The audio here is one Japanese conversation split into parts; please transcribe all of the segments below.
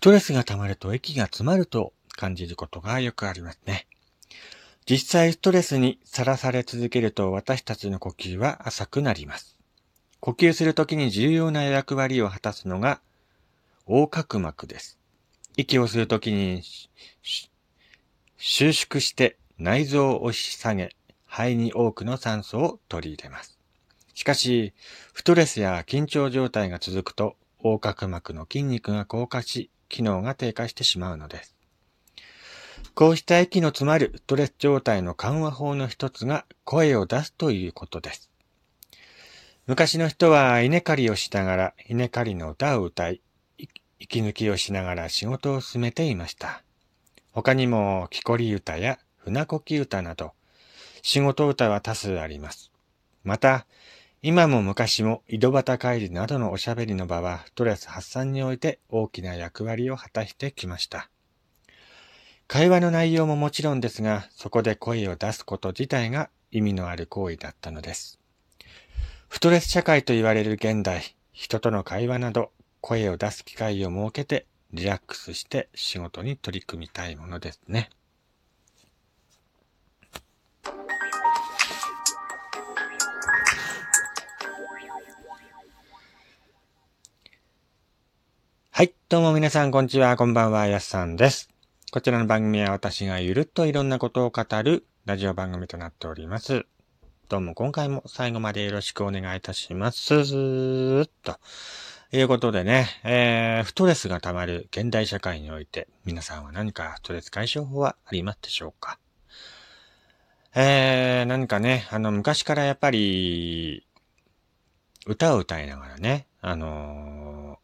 ストレスが溜まると息が詰まると感じることがよくありますね。実際ストレスにさらされ続けると私たちの呼吸は浅くなります。呼吸するときに重要な役割を果たすのが横隔膜です。息をするときに収縮して内臓を押し下げ、肺に多くの酸素を取り入れます。しかし、ストレスや緊張状態が続くと、横隔膜の筋肉が硬化し、機能が低下してしまうのです。こうした息の詰まるストレス状態の緩和法の一つが声を出すということです。昔の人は稲刈りをしながら稲刈りの歌を歌い、息抜きをしながら仕事を進めていました。他にも木こり歌や船こき歌など、仕事歌は多数あります。また、今も昔も井戸端会議などのおしゃべりの場はストレス発散において大きな役割を果たしてきました。会話の内容ももちろんですが、そこで声を出すこと自体が意味のある行為だったのです。ストレス社会と言われる現代、人との会話など声を出す機会を設けてリラックスして仕事に取り組みたいものですね。はい。どうも皆さん、こんにちは。こんばんは。やすさんです。こちらの番組は私がゆるっといろんなことを語るラジオ番組となっております。どうも今回も最後までよろしくお願いいたします。ということでね、えー、ストレスが溜まる現代社会において、皆さんは何かストレス解消法はありますでしょうか？えー、何かね、あの、昔からやっぱり、歌を歌いながらね、あのー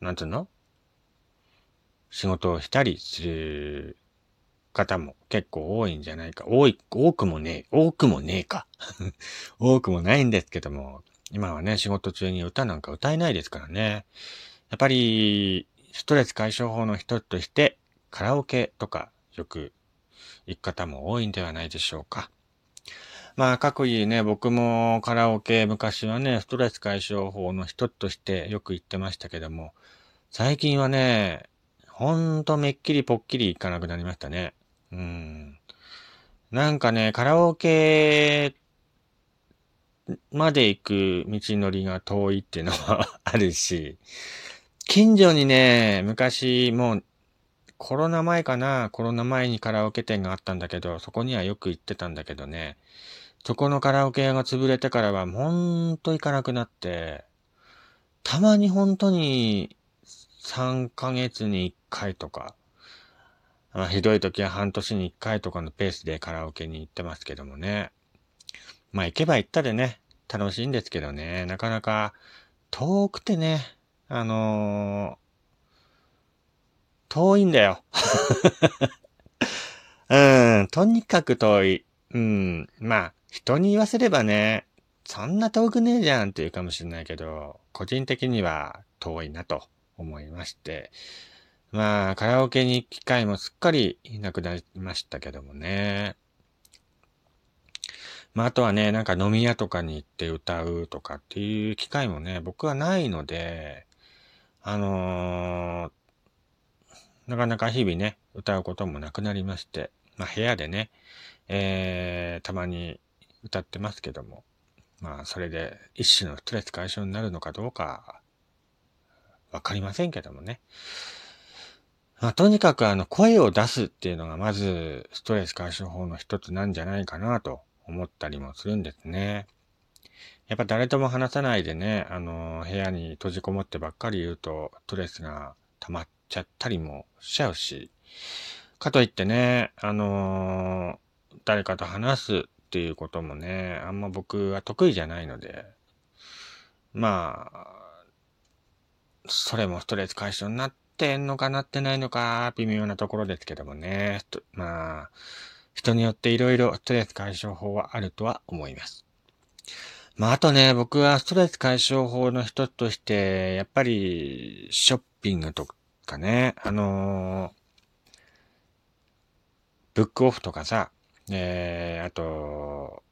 なんつうの？仕事をしたりする方も結構多いんじゃないか。多い、多くもねえ、多くもねえか。多くもないんですけども、今はね、仕事中に歌なんか歌えないですからね。やっぱり、ストレス解消法の一つとして、カラオケとかよく行く方も多いんではないでしょうか。まあ、各位ね、僕もカラオケ昔はね、ストレス解消法の一つとしてよく言ってましたけども、最近はね、ほんとめっきりぽっきり行かなくなりましたね。うん。なんかね、カラオケまで行く道のりが遠いっていうのは あるし、近所にね、昔もうコロナ前かな、コロナ前にカラオケ店があったんだけど、そこにはよく行ってたんだけどね、そこのカラオケ屋が潰れてからはほんと行かなくなって、たまに本当に3ヶ月に1回とか、まあ、ひどい時は半年に1回とかのペースでカラオケに行ってますけどもね。まあ行けば行ったでね、楽しいんですけどね、なかなか遠くてね、あの、遠いんだよ。うん、とにかく遠い。うん、まあ、人に言わせればね、そんな遠くねえじゃんって言うかもしれないけど、個人的には遠いなと思いまして、まあ、カラオケに行く機会もすっかりいなくなりましたけどもね。まあ、あとはね、なんか飲み屋とかに行って歌うとかっていう機会もね、僕はないので、あのー、なかなか日々ね、歌うこともなくなりまして、まあ、部屋でね、えー、たまに歌ってますけども、まあ、それで一種のストレス解消になるのかどうか、わかりませんけどもね。まあ、とにかくあの、声を出すっていうのがまず、ストレス解消法の一つなんじゃないかなと思ったりもするんですね。やっぱ誰とも話さないでね、あの、部屋に閉じこもってばっかり言うと、ストレスが溜まっちゃったりもしちゃうし、かといってね、あの誰かと話すっていうこともね、あんま僕は得意じゃないので、まあ、それもストレス解消になってんのかなってないのか、微妙なところですけどもね。まあ、人によっていろいろストレス解消法はあるとは思います。まあ、あとね、僕はストレス解消法の一つとして、やっぱり、ショッピングとかね、あのー、ブックオフとかさ、えー、あと、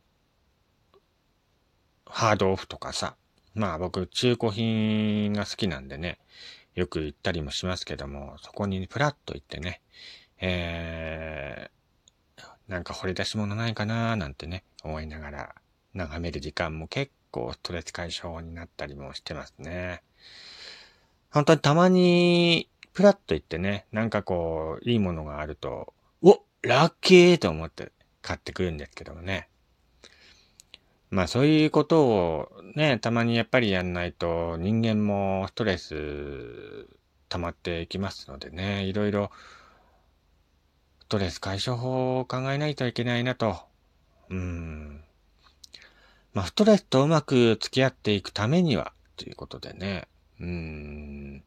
ハードオフとかさ、まあ僕、中古品が好きなんでね、よく行ったりもしますけども、そこにプラッと行ってね、えー、なんか掘り出し物ないかなーなんてね、思いながら眺める時間も結構ストレス解消になったりもしてますね。本当にたまに、プラッと行ってね、なんかこう、いいものがあると、おラッキーと思って買ってくるんですけどもね。まあそういうことをね、たまにやっぱりやんないと人間もストレス溜まっていきますのでね、いろいろストレス解消法を考えないといけないなと。うん。まあストレスとうまく付き合っていくためには、ということでね、うん。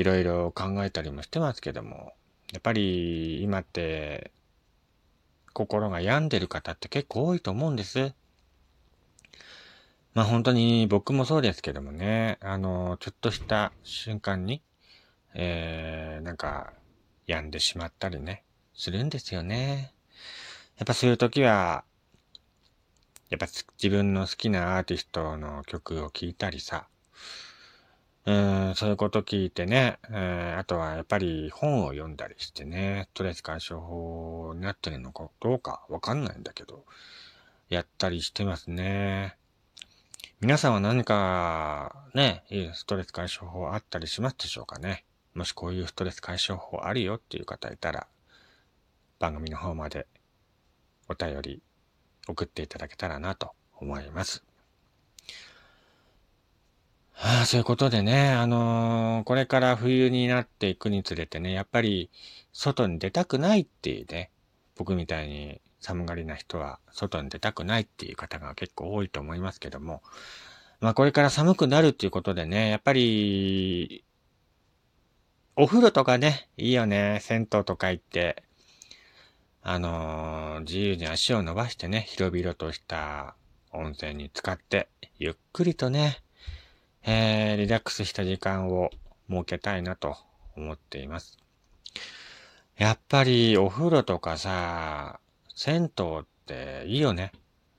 いろいろ考えたりもしてますけども、やっぱり今って心が病んでる方って結構多いと思うんです。まあ本当に僕もそうですけどもね、あの、ちょっとした瞬間に、えー、なんか、病んでしまったりね、するんですよね。やっぱそういう時は、やっぱ自分の好きなアーティストの曲を聴いたりさ、うん、そういうこと聞いてね、えー、あとはやっぱり本を読んだりしてね、ストレス解消法になってるのかどうかわかんないんだけど、やったりしてますね。皆さんは何かね、いいストレス解消法あったりしますでしょうかね？もしこういうストレス解消法あるよっていう方いたら、番組の方までお便り送っていただけたらなと思います。ああ、そういうことでね、あのー、これから冬になっていくにつれてね、やっぱり外に出たくないっていうね、僕みたいに寒がりな人は外に出たくないっていう方が結構多いと思いますけども、まあこれから寒くなるっていうことでね、やっぱり、お風呂とかね、いいよね、銭湯とか行って、あのー、自由に足を伸ばしてね、広々とした温泉に浸かって、ゆっくりとね、えー、リラックスした時間を設けたいなと思っています。やっぱりお風呂とかさ、銭湯っていいよね。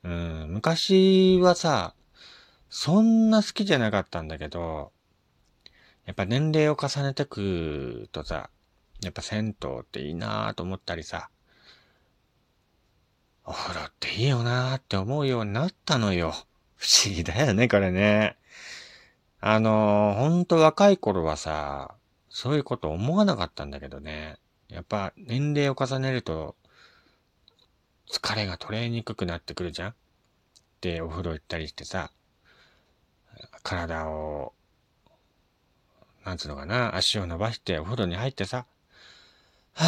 うん、昔はさ、そんな好きじゃなかったんだけど、やっぱ年齢を重ねてくとさ、やっぱ銭湯っていいなぁと思ったりさ、お風呂っていいよなぁって思うようになったのよ。不思議だよね、これね。あのー、ほんと若い頃はさ、そういうこと思わなかったんだけどね。やっぱ年齢を重ねると、疲れが取れにくくなってくるじゃん？で、お風呂行ったりしてさ、体を、なんつうのかな、足を伸ばしてお風呂に入ってさ、は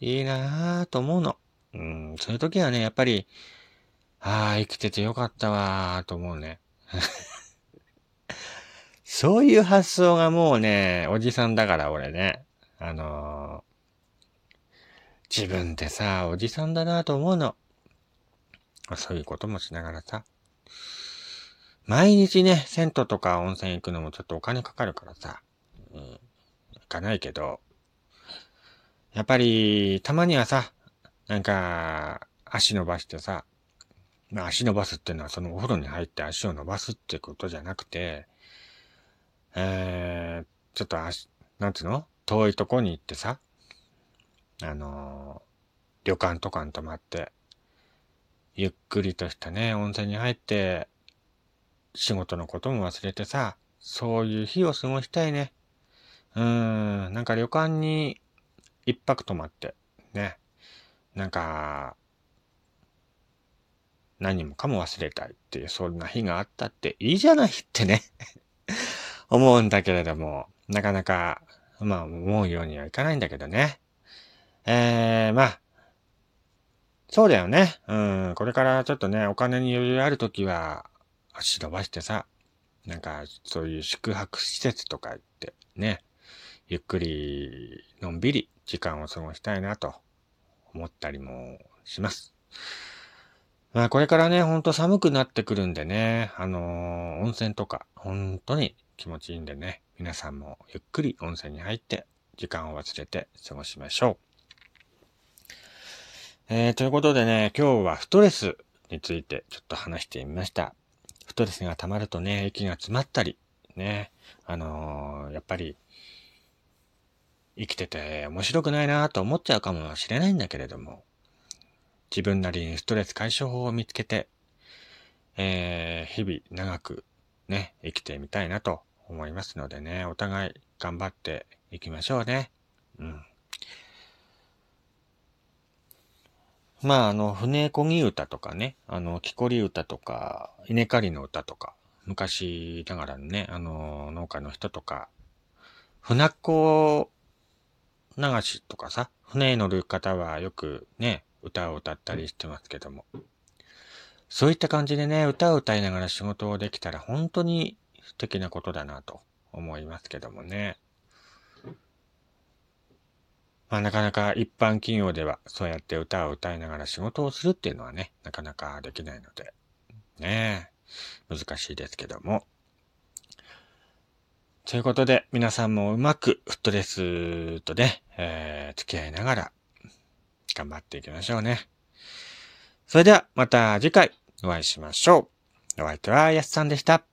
ぁ、いいなぁと思うの。うん、そういう時はね、やっぱり、ああ、生きててよかったわーと思うね。そういう発想がもうね、おじさんだから俺ね。あのー、自分ってさ、おじさんだなと思うの。そういうこともしながらさ。毎日ね、銭湯とか温泉行くのもちょっとお金かかるからさ。うん。行かないけど。やっぱり、たまにはさ、なんか、足伸ばしてさ、まあ足伸ばすっていうのはそのお風呂に入って足を伸ばすってことじゃなくて、えー、ちょっと足、なんつうの？遠いとこに行ってさ、あのー、旅館とかに泊まって、ゆっくりとしたね、温泉に入って、仕事のことも忘れてさ、そういう日を過ごしたいね。うーん、なんか旅館に一泊泊まって、ね。なんか、何もかも忘れたいっていう、そんな日があったっていいじゃないってね 思うんだけれども、なかなか、まあ、思うようにはいかないんだけどね。えー、まあ、そうだよね。うん、これからちょっとね、お金に余裕あるときは、足伸ばしてさ、なんか、そういう宿泊施設とか行って、ね、ゆっくり、のんびり時間を過ごしたいなと思ったりもします。まあこれからね、ほんと寒くなってくるんでね、あのー、温泉とか、本当に気持ちいいんでね、皆さんもゆっくり温泉に入って、時間を忘れて過ごしましょう。えー、ということでね、今日はストレスについてちょっと話してみました。ストレスが溜まるとね、息が詰まったり、ね、あのー、やっぱり、生きてて面白くないなと思っちゃうかもしれないんだけれども、自分なりにストレス解消法を見つけて、えー、日々長くね、生きてみたいなと思いますのでね、お互い頑張っていきましょうね。うん。まあ、あの、船こぎ歌とかね、あの、木こり歌とか、稲刈りの歌とか、昔ながらのね、あの、農家の人とか、船っ子流しとかさ、船に乗る方はよくね、歌を歌ったりしてますけども。そういった感じでね、歌を歌いながら仕事をできたら本当に素敵なことだなと思いますけどもね。まあなかなか一般企業ではそうやって歌を歌いながら仕事をするっていうのはね、なかなかできないので、ね難しいですけども。ということで、皆さんもうまくストレスとね、えー、付き合いながら頑張っていきましょうね。それではまた次回お会いしましょう。お相手はやすさんでした。